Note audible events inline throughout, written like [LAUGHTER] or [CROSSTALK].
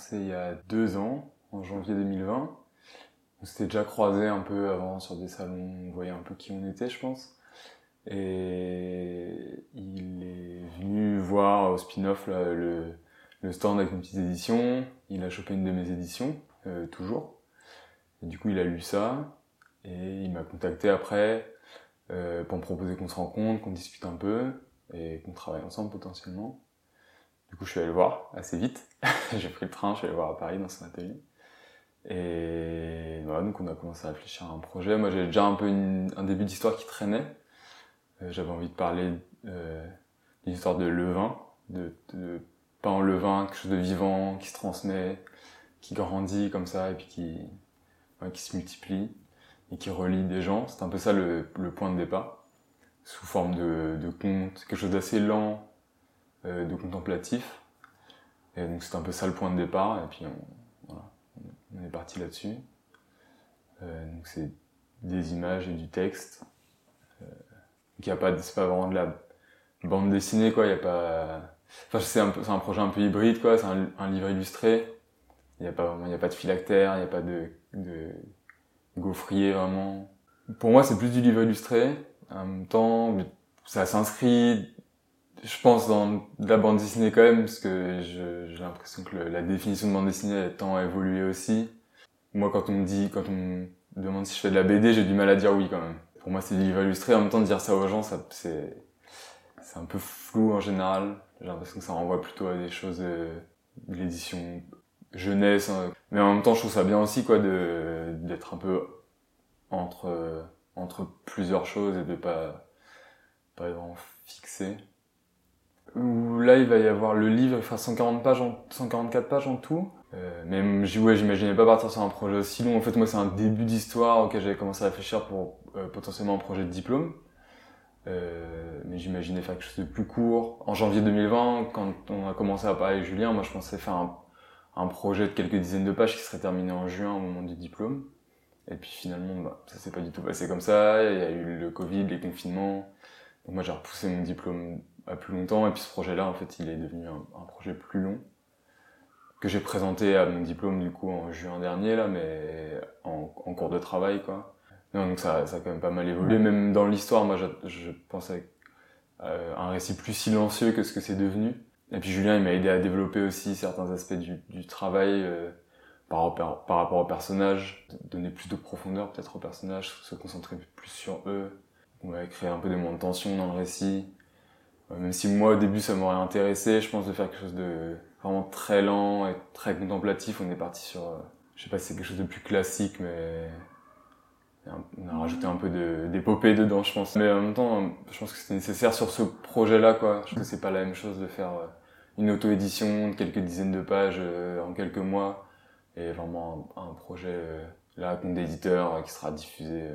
commencé il y a deux ans, en janvier 2020. On s'était déjà croisé un peu avant sur des salons, on voyait un peu qui on était, je pense. Et il est venu voir au spin-off le, le stand avec une petite édition. Il a chopé une de mes éditions, euh, toujours. Et du coup, il a lu ça. Et il m'a contacté après euh, pour me proposer qu'on se rencontre, qu'on discute un peu et qu'on travaille ensemble potentiellement. Du coup, je suis allé le voir assez vite. [LAUGHS] J'ai pris le train, je suis allé voir à Paris dans son atelier. Et voilà, donc on a commencé à réfléchir à un projet. Moi, j'avais déjà un peu un début d'histoire qui traînait. Euh, j'avais envie de parler euh, d'une histoire de levain, de, de pain en levain, quelque chose de vivant, qui se transmet, qui grandit comme ça, et puis qui, ouais, qui se multiplie, et qui relie des gens. C'est un peu ça le, le, point de départ, sous forme de, de conte, quelque chose d'assez lent, de contemplatif. Et donc c'est un peu ça le point de départ, et puis on, voilà, est parti là-dessus. Euh, donc c'est des images et du texte. Euh, il a pas, c'est pas vraiment de la bande dessinée, quoi. Il a pas, enfin, c'est un, un projet un peu hybride, quoi. C'est un, livre illustré. Il y a pas il y a pas de phylactère, il y a pas de, de gaufrier, vraiment. Pour moi, c'est plus du livre illustré. En même temps, ça s'inscrit, je pense, dans la bande dessinée quand même, parce que j'ai l'impression que la définition de bande dessinée tend à évoluer aussi. Moi, quand on me dit, quand on me demande si je fais de la BD, j'ai du mal à dire oui quand même pour moi c'est du livre illustré. En même temps, dire ça aux gens, ça, c'est, c'est un peu flou en général. J'ai l'impression que ça renvoie plutôt à des choses de, de l'édition jeunesse. Hein. Mais en même temps, je trouve ça bien aussi, quoi, de, d'être un peu entre, entre plusieurs choses et de pas, pas vraiment fixé. Là, il va y avoir le livre, il fera 140 pages en, 144 pages en tout. Euh, mais ouais, j'imaginais pas partir sur un projet aussi long. En fait, moi, c'est un début d'histoire auquel j'avais commencé à réfléchir pour euh, potentiellement un projet de diplôme. Euh, mais j'imaginais faire quelque chose de plus court. En janvier 2020, quand on a commencé à parler Julien, moi, je pensais faire un, un projet de quelques dizaines de pages qui serait terminé en juin au moment du diplôme. Et puis finalement, bah, ça s'est pas du tout passé comme ça. Il y a eu le Covid, les confinements. Donc moi, j'ai repoussé mon diplôme à plus longtemps. Et puis ce projet-là, en fait, il est devenu un, un projet plus long que j'ai présenté à mon diplôme du coup en juin dernier là, mais en, en cours de travail quoi. Non, donc ça, ça a quand même pas mal évolué. Même dans l'histoire, moi, je, je pensais euh, un récit plus silencieux que ce que c'est devenu. Et puis Julien, il m'a aidé à développer aussi certains aspects du, du travail euh, par, rapport, par rapport aux personnages, donner plus de profondeur peut-être aux personnages, se concentrer plus sur eux, ouais, créer un peu des moments de tension dans le récit. Même si moi au début ça m'aurait intéressé, je pense de faire quelque chose de vraiment très lent et très contemplatif. On est parti sur, euh, je sais pas si c'est quelque chose de plus classique, mais on a rajouté un peu d'épopée dedans, je pense. Mais en même temps, je pense que c'était nécessaire sur ce projet-là, quoi. Je pense que c'est pas la même chose de faire euh, une auto-édition de quelques dizaines de pages euh, en quelques mois et vraiment un, projet là, compte d'éditeur qui sera diffusé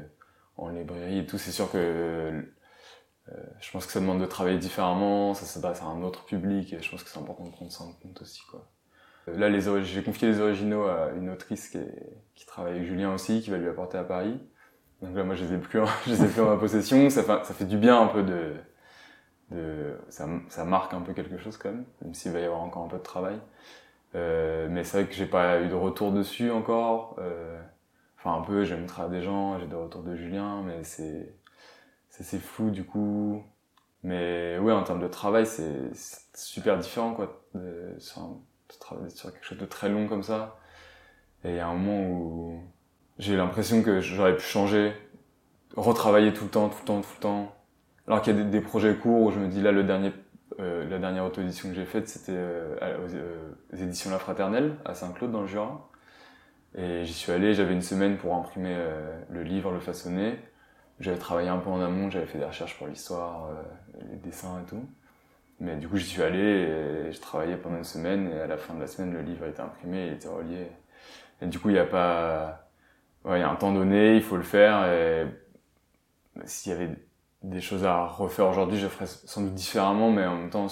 en librairie et tout. C'est sûr que euh, je pense que ça demande de travailler différemment, ça s'adresse à un autre public et je pense que c'est important de prendre ça en compte aussi. Quoi. Euh, là, j'ai confié les originaux à une autrice qui, est, qui travaille avec Julien aussi, qui va lui apporter à Paris. Donc là, moi, je les ai plus, [LAUGHS] je les ai plus en ma possession. Ça fait, ça fait du bien un peu de, de ça, ça marque un peu quelque chose quand même, même s'il va y avoir encore un peu de travail. Euh, mais c'est vrai que j'ai pas eu de retour dessus encore. Euh, enfin, un peu, j'ai montré à des gens, j'ai des retours de Julien, mais c'est c'est flou du coup. Mais ouais, en termes de travail, c'est super différent quoi. De, sur, de travailler sur quelque chose de très long comme ça. Et il y a un moment où j'ai l'impression que j'aurais pu changer, retravailler tout le temps, tout le temps, tout le temps. Alors qu'il y a des, projets courts où je me dis là, le dernier, euh, la dernière auto-édition que j'ai faite, c'était euh, euh, aux, éditions La Fraternelle à Saint-Claude dans le Jura. Et j'y suis allé, j'avais une semaine pour imprimer euh, le livre, le façonner. J'avais travaillé un peu en amont, j'avais fait des recherches pour l'histoire, euh, les dessins et tout. Mais du coup, j'y suis allé et je travaillais pendant une semaine et à la fin de la semaine, le livre était imprimé, il était relié. Et du coup, il n'y a pas, ouais, il y a un temps donné, il faut le faire et s'il y avait des choses à refaire aujourd'hui, je ferais sans doute différemment, mais en même temps,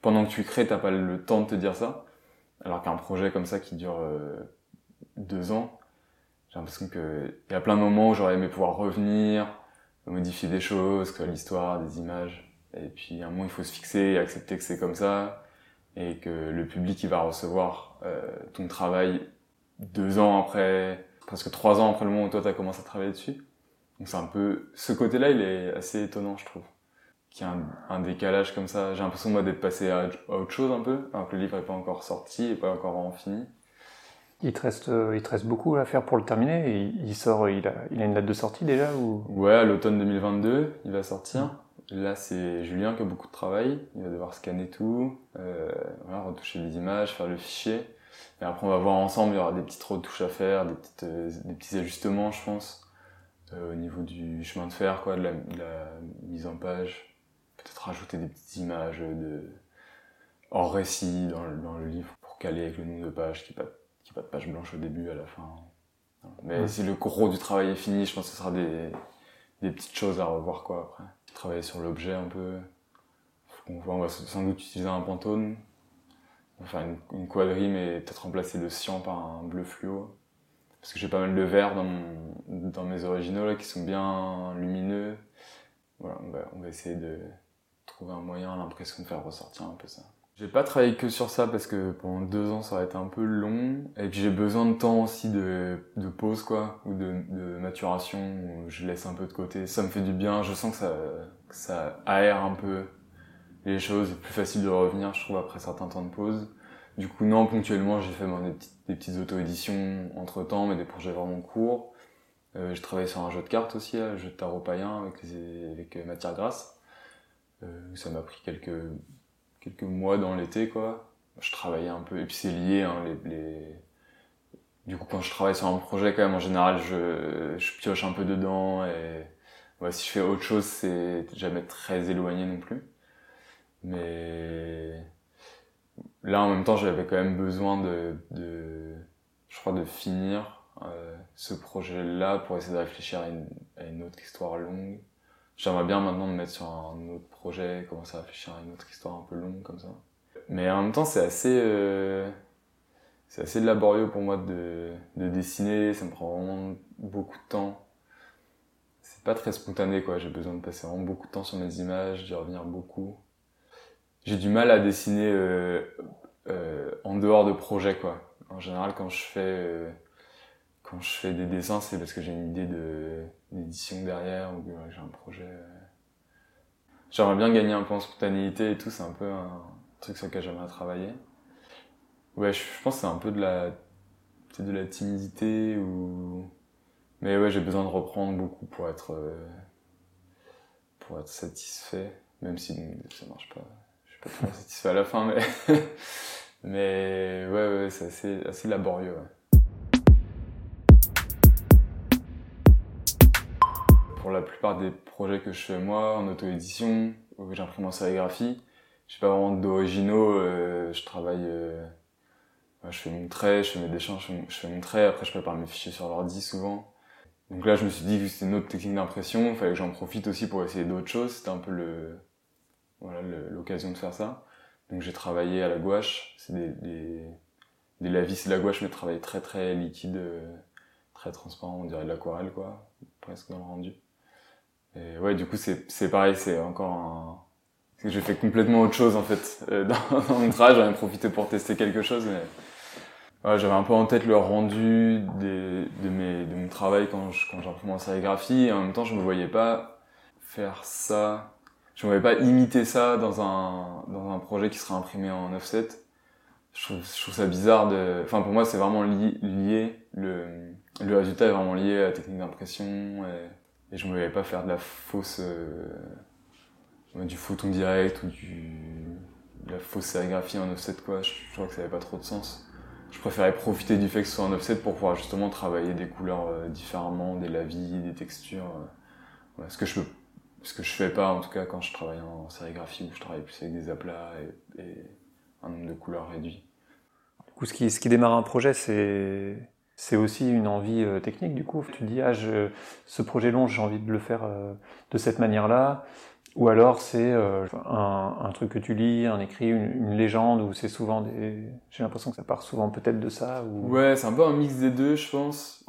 pendant que tu crées, t'as pas le temps de te dire ça. Alors qu'un projet comme ça qui dure euh, deux ans, j'ai l'impression que il y a plein de moments où j'aurais aimé pouvoir revenir, modifier des choses, que l'histoire, des images. Et puis à un moment, il faut se fixer et accepter que c'est comme ça. et que le public il va recevoir ton travail deux ans après, presque trois ans après le moment où toi tu as commencé à travailler dessus. Donc c'est un peu, ce côté-là il est assez étonnant je trouve. Qu'il y a un, décalage comme ça. J'ai l'impression moi d'être passé à, autre chose un peu, alors que le livre est pas encore sorti et pas encore en fini. Il te reste, euh, il te reste beaucoup à faire pour le terminer. il sort, il a, il a une date de sortie déjà ou? Ouais, à l'automne 2022, il va sortir. Là, c'est Julien qui a beaucoup de travail. Il va devoir scanner tout, euh, retoucher les images, faire le fichier. Et après, on va voir ensemble. Il y aura des petites retouches à faire, des, petites, euh, des petits ajustements, je pense, au niveau du chemin de fer, quoi, de la, mise en page. Peut-être rajouter des petites images de hors récit dans le, livre pour caler avec le nombre de pages qui pas pas de page blanche au début, à la fin. Mais si le gros du travail est fini, je pense que ce sera des, des petites choses à revoir quoi après. Travailler sur l'objet un peu. On va, on va sans doute utiliser un pantone. On va faire une, une quadrille mais peut-être remplacer le cyan par un bleu fluo. Parce que j'ai pas mal de verts dans, dans mes originaux là qui sont bien lumineux. Voilà, on va, on va essayer de trouver un moyen, l'impression de faire ressortir un peu ça. J'ai pas travaillé que sur ça parce que pendant deux ans ça aurait été un peu long et puis j'ai besoin de temps aussi de, de pause quoi ou de, de maturation où je laisse un peu de côté. Ça me fait du bien, je sens que ça, que ça aère un peu les choses, c'est plus facile de revenir je trouve après certains temps de pause. Du coup non, ponctuellement j'ai fait des, petites, des petites auto-éditions entre temps mais des projets vraiment courts. Euh, je travaillé sur un jeu de cartes aussi, un jeu de tarot païen avec, les, avec euh, matière grasse. Euh, ça m'a pris quelques quelques mois dans l'été, quoi. Je travaillais un peu, et puis c'est lié, hein, les, les, Du coup, quand je travaille sur un projet, quand même, en général, je, je pioche un peu dedans, et ouais, si je fais autre chose, c'est jamais très éloigné non plus. Mais là, en même temps, j'avais quand même besoin de, de je crois, de finir euh, ce projet-là pour essayer de réfléchir à une, à une autre histoire longue. J'aimerais bien maintenant me mettre sur un autre projet, commencer à réfléchir à une autre histoire un peu longue comme ça. Mais en même temps, c'est assez, euh, c'est assez laborieux pour moi de, de dessiner. Ça me prend vraiment beaucoup de temps. C'est pas très spontané, quoi. J'ai besoin de passer vraiment beaucoup de temps sur mes images, d'y revenir beaucoup. J'ai du mal à dessiner euh, euh, en dehors de projet, quoi. En général, quand je fais quand je fais des dessins, c'est parce que j'ai une idée d'édition derrière ou que j'ai un projet. Euh. J'aimerais bien gagner un peu en spontanéité et tout, c'est un peu un truc sur lequel j'aimerais travailler. Ouais, je, pense que c'est un peu de la de la timidité ou mais ouais, j'ai besoin de reprendre beaucoup pour être euh, pour être satisfait, même si ça marche pas. Je suis pas très satisfait à la fin, mais [LAUGHS] mais ouais, ouais, c'est assez laborieux. Pour la plupart des projets que je fais moi, en auto-édition, ou j'imprime en sérigraphie, j'ai pas vraiment d'originaux, euh, je travaille, euh, je fais mon trait, je fais mes dessins, je fais, mon trait, après je prépare mes fichiers sur l'ordi souvent. Donc là je me suis dit que c'était une autre technique d'impression, il fallait que j'en profite aussi pour essayer d'autres choses, c'était un peu le, voilà, l'occasion de faire ça. Donc j'ai travaillé à la gouache, c'est des, des, des lavis de la gouache mais travaillé très très liquide, euh, très transparent, on dirait de l'aquarelle quoi, presque dans le rendu. Et ouais, du coup, c'est, c'est pareil, c'est encore un... j'ai fait complètement autre chose, en fait. Euh, [LAUGHS] dans, dans, mon travail, j'en ai profité pour tester quelque chose, mais... Ouais, j'avais un peu en tête le rendu des, de, mes, de mon travail quand, je, quand en sérigraphie, et en même temps, je me voyais pas faire ça... Je me voyais pas imiter ça dans un, dans un projet qui serait imprimé en offset. Je trouve, je trouve ça bizarre de... Enfin, pour moi, c'est vraiment lié, lié le, le résultat est vraiment lié à la technique d'impression et et je ne voulais pas faire de la fausse, euh, du photon direct ou du, de la fausse sérigraphie en offset quoi. Je, je crois que ça n'avait pas trop de sens. Je préférais profiter du fait que ce soit en offset pour pouvoir justement travailler des couleurs euh, différemment, des lavis, des textures. Euh, ce que je ce que je fais pas en tout cas quand je travaille en sérigraphie où je travaille plus avec des aplats et, et un nombre de couleurs réduit. Du coup, ce qui, ce qui démarre un projet, c'est c'est aussi une envie euh, technique du coup. Tu dis ah ce projet long j'ai envie de le faire euh, de cette manière-là, ou alors c'est euh, un, truc que tu lis, un écrit, une, légende où c'est souvent des. J'ai l'impression que ça part souvent peut-être de ça. Ou... Ouais, c'est un peu un mix des deux, je pense.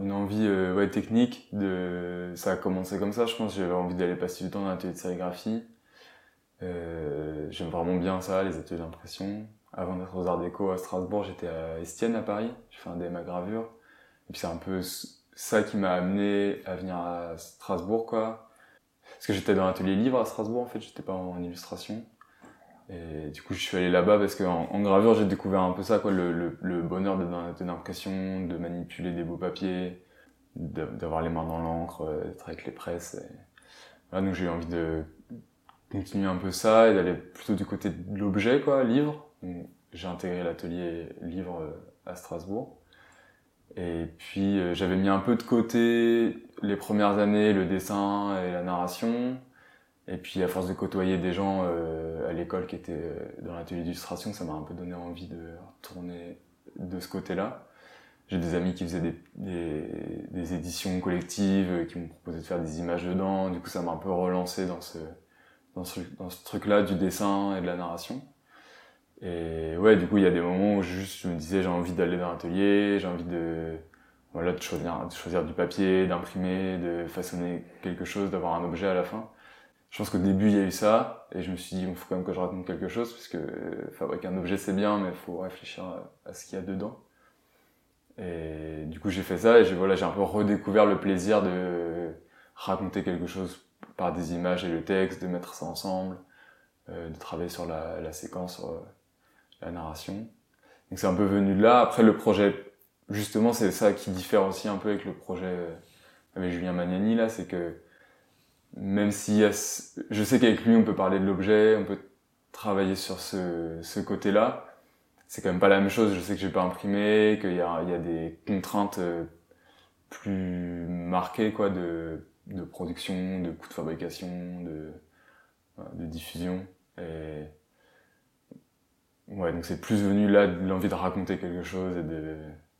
une envie ouais, technique de. Ça a commencé comme ça, je pense. J'avais envie d'aller passer du temps dans l'atelier de sérigraphie. J'aime vraiment bien ça, les ateliers d'impression. Avant d'être aux Arts Déco à Strasbourg, j'étais à Estienne à Paris. J'ai fait un DMA gravure. Et puis c'est un peu ça qui m'a amené à venir à Strasbourg, quoi. Parce que j'étais dans l'atelier livre à Strasbourg, en fait, j'étais pas en illustration. Et du coup, je suis allé là-bas parce qu'en en gravure, j'ai découvert un peu ça, quoi, le, le, le bonheur de l'impression, de manipuler des beaux papiers, d'avoir les mains dans l'encre, d'être avec les presses. Voilà, donc j'ai eu envie de continuer un peu ça et d'aller plutôt du côté de l'objet, quoi, livre. J'ai intégré l'atelier livre euh, à Strasbourg. Et puis euh, j'avais mis un peu de côté les premières années le dessin et la narration. Et puis à force de côtoyer des gens euh, à l'école qui étaient dans l'atelier d'illustration, ça m'a un peu donné envie de tourner de ce côté-là. J'ai des amis qui faisaient des, éditions collectives, qui m'ont proposé de faire des images dedans. Du coup, ça m'a un peu relancé dans ce truc-là du dessin et de la narration. Et ouais, du coup, il y a des moments où juste je me disais j'ai envie d'aller dans l'atelier, j'ai envie de voilà de choisir, de choisir du papier, d'imprimer, de façonner quelque chose, d'avoir un objet à la fin. Je pense qu'au début il y a eu ça et je me suis dit il faut quand même que je raconte quelque chose parce que fabriquer un objet c'est bien mais il faut réfléchir à, ce qu'il y a dedans. Et du coup j'ai fait ça et j'ai voilà j'ai un peu redécouvert le plaisir de raconter quelque chose par des images et le texte, de mettre ça ensemble, euh, de travailler sur la, la séquence. Euh, la narration. Donc c'est un peu venu de là. Après le projet, justement, c'est ça qui diffère aussi un peu avec le projet euh, avec Julien Magnani là, c'est que même si je sais qu'avec lui on peut parler de l'objet, on peut travailler sur ce, ce côté-là, c'est quand même pas la même chose. Je sais que j'ai pas imprimé, qu'il y a, il y a des contraintes euh, plus marquées quoi de, de production, de coûts de fabrication, de, de diffusion. Et Ouais, donc c'est plus venu là de l'envie de raconter quelque chose et de,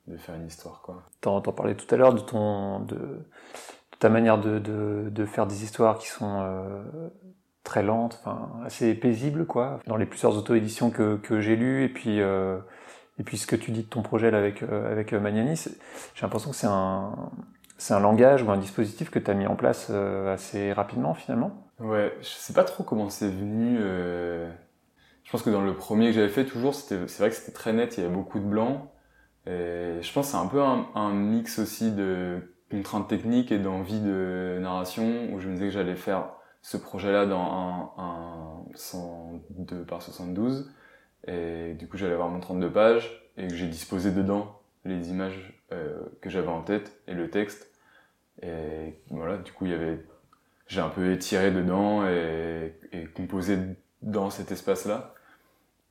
de faire une histoire, quoi. T'en, t'en parlais tout à l'heure de ton, de, de ta manière de, de, de, faire des histoires qui sont euh, très lentes, enfin assez paisibles, quoi. Dans les plusieurs auto-éditions que, que j'ai lues et puis euh, et puis ce que tu dis de ton projet là avec euh, avec Magnani, j'ai l'impression que c'est un c'est un langage ou un dispositif que tu as mis en place euh, assez rapidement finalement. Ouais, je sais pas trop comment c'est venu. Je pense que dans le premier que j'avais fait, toujours, c'était, c'est vrai que c'était très net, il y avait beaucoup de blanc. Et je pense que c'est un peu un, un, mix aussi de contraintes techniques et d'envie de narration, où je me disais que j'allais faire ce projet-là dans un, un 102 par 72. Et du coup, j'allais avoir mon 32 pages et que j'ai disposé dedans les images euh, que j'avais en tête et le texte. Et voilà, du coup, il y avait, j'ai un peu étiré dedans et, et composé dans cet espace-là.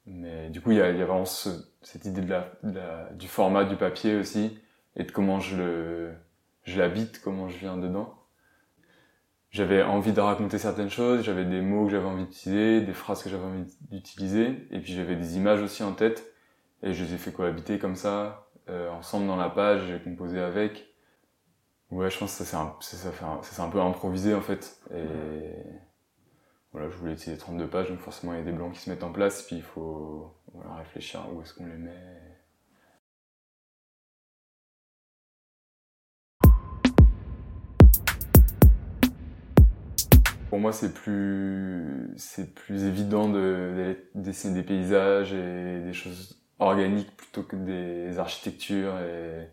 Mais du coup, il y a, y a vraiment cette idée de la, du format du papier aussi et de comment je le, je l'habite, comment je viens dedans. J'avais envie de raconter certaines choses, j'avais des mots que j'avais envie d'utiliser, des phrases que j'avais envie d'utiliser, et puis j'avais des images aussi en tête, et je les ai fait cohabiter comme ça, euh, ensemble dans la page, j'ai composé avec. Ouais, je pense que ça c'est un, ça, un peu improvisé en fait, et voilà, je voulais utiliser 32 pages, donc forcément il y a des blancs qui se mettent en place, puis il faut réfléchir à où est-ce qu'on les met. Pour moi, c'est plus, c'est plus évident de, de dessiner des paysages et des choses organiques plutôt que des architectures et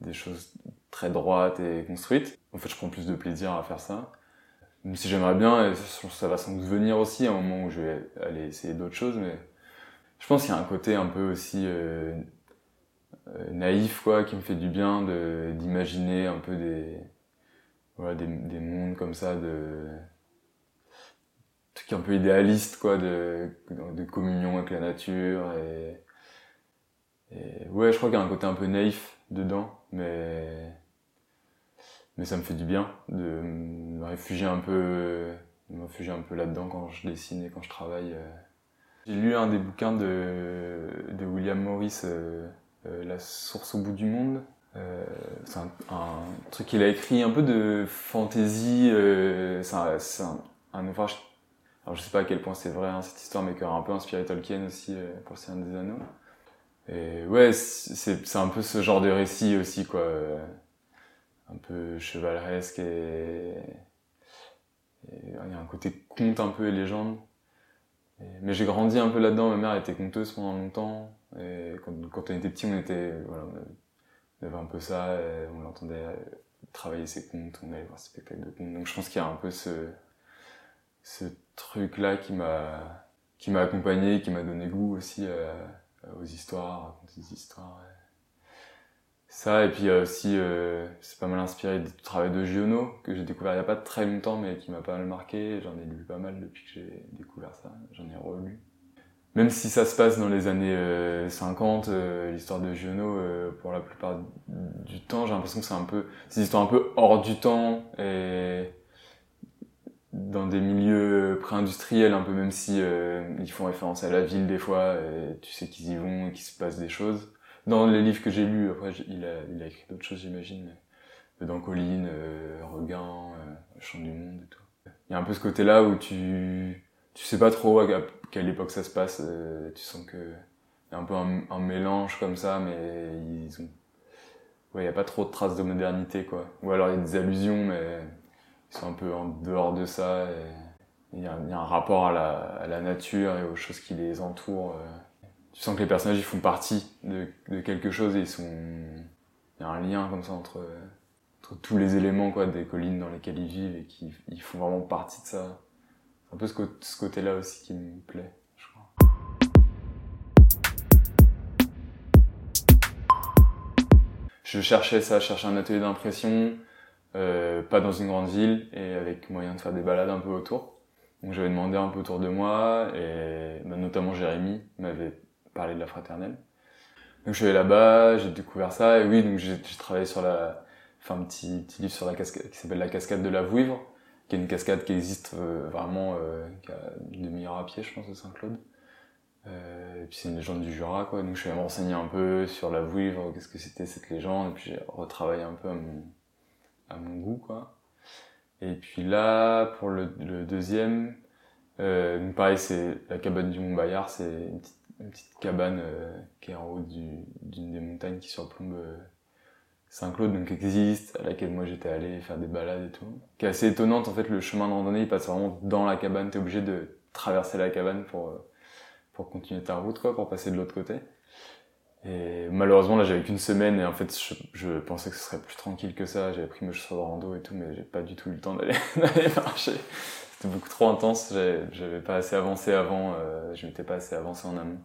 des choses très droites et construites. En fait, je prends plus de plaisir à faire ça. Même si j'aimerais bien, ça va sans doute venir aussi à un moment où je vais aller essayer d'autres choses, mais je pense qu'il y a un côté un peu aussi euh, euh, naïf, quoi, qui me fait du bien d'imaginer un peu des, voilà, des, des mondes comme ça, de trucs un peu idéalistes, quoi, de, de communion avec la nature et ouais, je crois qu'il y a un côté un peu naïf dedans, mais mais ça me fait du bien de me réfugier un peu, me réfugier un peu là-dedans quand je dessine et quand je travaille. Euh. J'ai lu un des bouquins de, de William Morris, euh, euh, La source au bout du monde. c'est un, truc qu'il a écrit un peu de fantaisie. c'est un, un, ouvrage. Alors je sais pas à quel point c'est vrai hein, cette histoire, mais qui a un peu inspiré Tolkien aussi pour Le Seigneur des Anneaux. Et ouais, c'est un peu ce genre de récit aussi quoi un peu chevaleresque et, il y a un côté conte un peu et légende. mais j'ai grandi un peu là-dedans. Ma mère était conteuse pendant longtemps. Et quand, on était petit, on était, voilà, on avait un peu ça. on l'entendait travailler ses comptes, on allait voir ses spectacles de comptes. Donc je pense qu'il y a un peu ce, ce truc-là qui m'a, qui m'a accompagné, qui m'a donné goût aussi euh, aux histoires, raconter des histoires. Ça, et puis aussi, euh, c'est pas mal inspiré du travail de Giono, que j'ai découvert il y a pas très longtemps, mais qui m'a pas mal marqué. J'en ai lu pas mal depuis que j'ai découvert ça. J'en ai relu. Même si ça se passe dans les années 50, euh, l'histoire de Giono, pour la plupart du temps, j'ai l'impression que c'est un peu, c'est une histoire un peu hors du temps et dans des milieux pré-industriels un peu même si euh, ils font référence à la ville des fois et tu sais qu'ils y vont et qu'il se passe des choses dans les livres que j'ai lus après il a écrit d'autres choses j'imagine dans Colline euh, Regain euh, Chant du monde et tout il y a un peu ce côté là où tu tu sais pas trop à quelle époque ça se passe euh, tu sens que y a un peu un, mélange comme ça mais ils ont ouais il y a pas trop de traces de modernité quoi ou alors il y a des allusions mais ils sont un peu en dehors de ça. Il y, a, un rapport à la, nature et aux choses qui les entourent. Tu sens que les personnages ils font partie de, quelque chose et ils sont. Il y a un lien comme ça entre, tous les éléments quoi, des collines dans lesquelles ils vivent et qui ils font vraiment partie de ça. C'est un peu ce, ce côté-là aussi qui me plaît. Je crois. Je cherchais ça, je cherchais un atelier d'impression, euh, pas dans une grande ville et avec moyen de faire des balades un peu autour. Donc j'avais demandé un peu autour de moi et bah, notamment Jérémy m'avait parlé de la fraternelle. Donc je suis allé là-bas, j'ai découvert ça et oui donc j'ai travaillé sur la, enfin un petit, petit livre sur la cascade qui s'appelle la cascade de la Vouivre, qui est une cascade qui existe euh, vraiment euh, qui a une demi-heure à pied je pense de Saint-Claude. Euh, et puis c'est une légende du Jura quoi donc je suis allé me renseigner un peu sur la Vouivre, qu'est-ce que c'était cette légende et puis j'ai retravaillé un peu à mon goût quoi. Et puis là pour le, le deuxième, euh, donc pareil c'est la cabane du Mont Bayard, c'est une petite, une petite cabane euh, qui est en haut d'une des montagnes qui surplombe euh, Saint-Claude, donc existe, à laquelle moi j'étais allé faire des balades et tout. Qui est assez étonnante en fait, le chemin de randonnée il passe vraiment dans la cabane, t'es obligé de traverser la cabane pour euh, pour continuer ta route quoi, pour passer de l'autre côté. Et malheureusement, là, j'avais qu'une semaine et en fait, je, je, pensais que ce serait plus tranquille que ça. J'avais pris mes chaussures de rando et tout, mais j'ai pas du tout eu le temps d'aller [LAUGHS] marcher. C'était beaucoup trop intense. J'avais pas assez avancé avant. Euh, je m'étais pas assez avancé en amont.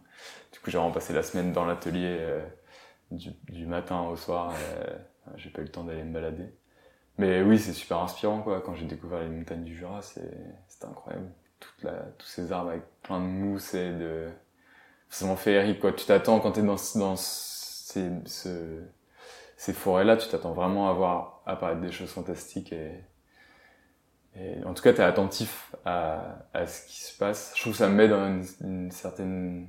Du coup, j'ai vraiment passé la semaine dans l'atelier euh, du, du, matin au soir. Euh, j'ai pas eu le temps d'aller me balader. Mais oui, c'est super inspirant, quoi. Quand j'ai découvert les montagnes du Jura, c'était incroyable. Toute la, tous ces arbres avec plein de mousse et de c'est vraiment féerique quoi. Tu t'attends quand t'es dans dans ces ce, ces forêts là, tu t'attends vraiment à voir apparaître des choses fantastiques et, et en tout cas t'es attentif à, à ce qui se passe. Je trouve que ça me met dans une, une, certaine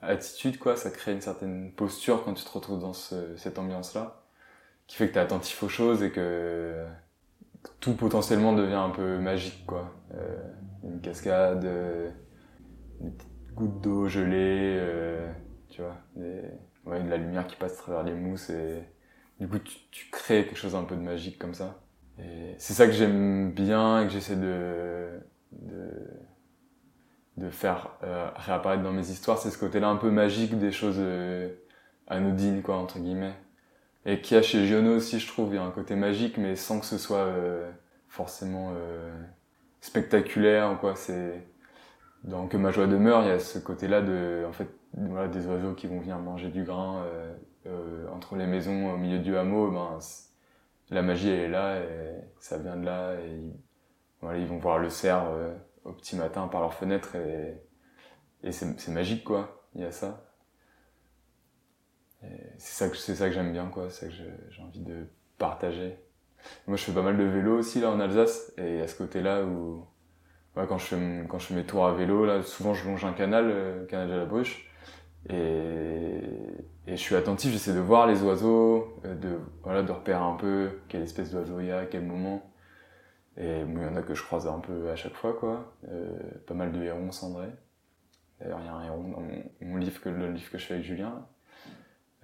attitude quoi, ça crée une certaine posture quand tu te retrouves dans ce, cette ambiance là, qui fait que t'es attentif aux choses et que tout potentiellement devient un peu magique quoi. Euh, une cascade, euh, une gouttes d'eau gelée, euh, tu vois, ouais, de la lumière qui passe à travers les mousses et du coup tu, tu crées quelque chose un peu de magique comme ça. Et c'est ça que j'aime bien et que j'essaie de, de, de faire euh, réapparaître dans mes histoires, c'est ce côté-là un peu magique des choses euh, anodines, quoi, entre guillemets. Et qui a chez Giono aussi, je trouve, il y a un côté magique, mais sans que ce soit euh, forcément euh, spectaculaire, quoi. C'est dans Que ma joie demeure, il y a ce côté-là de, en fait, voilà, des oiseaux qui vont venir manger du grain euh, euh, entre les maisons au milieu du hameau. Ben, la magie elle est là et ça vient de là et ils, vont voir le cerf euh, au petit matin par leur fenêtre et, c'est magique quoi. Il y a ça. C'est ça que que j'aime bien quoi. C'est ça que j'ai envie de partager. Moi, je fais pas mal de vélo aussi là en Alsace et à ce côté-là où quand je fais quand je fais mes tours à vélo là souvent je longe un canal euh, canal de la Bruche et, et je suis attentif j'essaie de voir les oiseaux euh, de voilà de repérer un peu quelle espèce d'oiseau il y a à quel moment. Et il y en a que je croise un peu à chaque fois quoi. Euh, pas mal de hérons cendrés. D'ailleurs il y a un héron dans mon, mon, livre que le livre que je fais avec Julien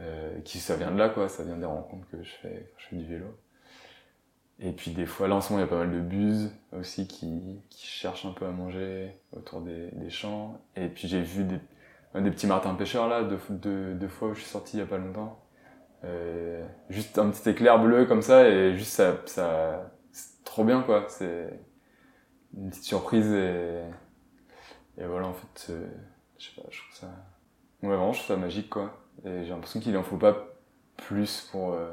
euh, qui ça vient de là quoi. Ça vient des rencontres que je fais quand je fais du vélo. Et puis des fois, là en ce moment, il y a pas mal de buses aussi qui, qui cherchent un peu à manger autour des, des champs. Et puis j'ai vu des, des petits martins pêcheurs là, deux, deux, deux fois où je suis sorti il y a pas longtemps. Euh, juste un petit éclair bleu comme ça et juste ça, ça c'est trop bien quoi. C'est une petite surprise et, et voilà en fait, euh, je sais pas, je trouve ça, ouais vraiment je trouve ça magique quoi. Et j'ai l'impression qu'il en faut pas plus pour euh,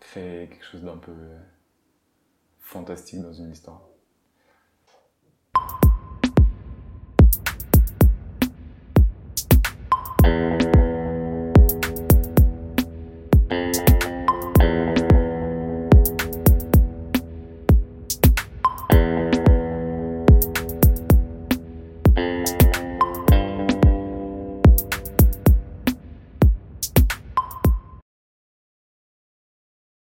créer quelque chose d'un peu fantastique dans une histoire.